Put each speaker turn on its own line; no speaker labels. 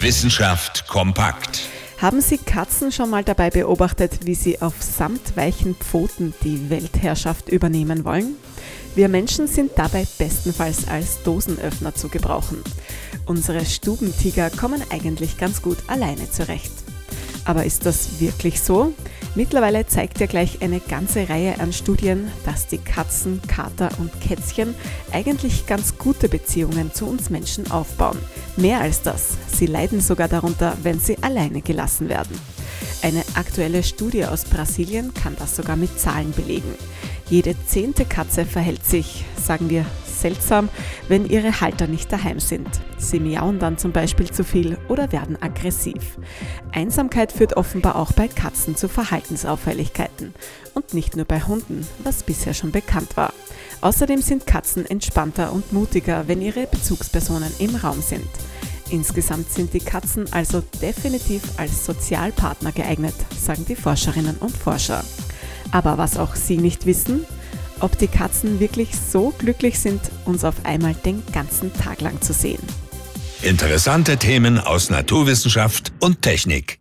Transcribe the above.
Wissenschaft kompakt.
Haben Sie Katzen schon mal dabei beobachtet, wie sie auf samtweichen Pfoten die Weltherrschaft übernehmen wollen? Wir Menschen sind dabei bestenfalls als Dosenöffner zu gebrauchen. Unsere Stubentiger kommen eigentlich ganz gut alleine zurecht. Aber ist das wirklich so? Mittlerweile zeigt ja gleich eine ganze Reihe an Studien, dass die Katzen, Kater und Kätzchen eigentlich ganz gute Beziehungen zu uns Menschen aufbauen. Mehr als das, sie leiden sogar darunter, wenn sie alleine gelassen werden. Eine aktuelle Studie aus Brasilien kann das sogar mit Zahlen belegen. Jede zehnte Katze verhält sich, sagen wir, seltsam, wenn ihre Halter nicht daheim sind. Sie miauen dann zum Beispiel zu viel oder werden aggressiv. Einsamkeit führt offenbar auch bei Katzen zu Verhaltensauffälligkeiten. Und nicht nur bei Hunden, was bisher schon bekannt war. Außerdem sind Katzen entspannter und mutiger, wenn ihre Bezugspersonen im Raum sind. Insgesamt sind die Katzen also definitiv als Sozialpartner geeignet, sagen die Forscherinnen und Forscher. Aber was auch Sie nicht wissen, ob die Katzen wirklich so glücklich sind, uns auf einmal den ganzen Tag lang zu sehen.
Interessante Themen aus Naturwissenschaft und Technik.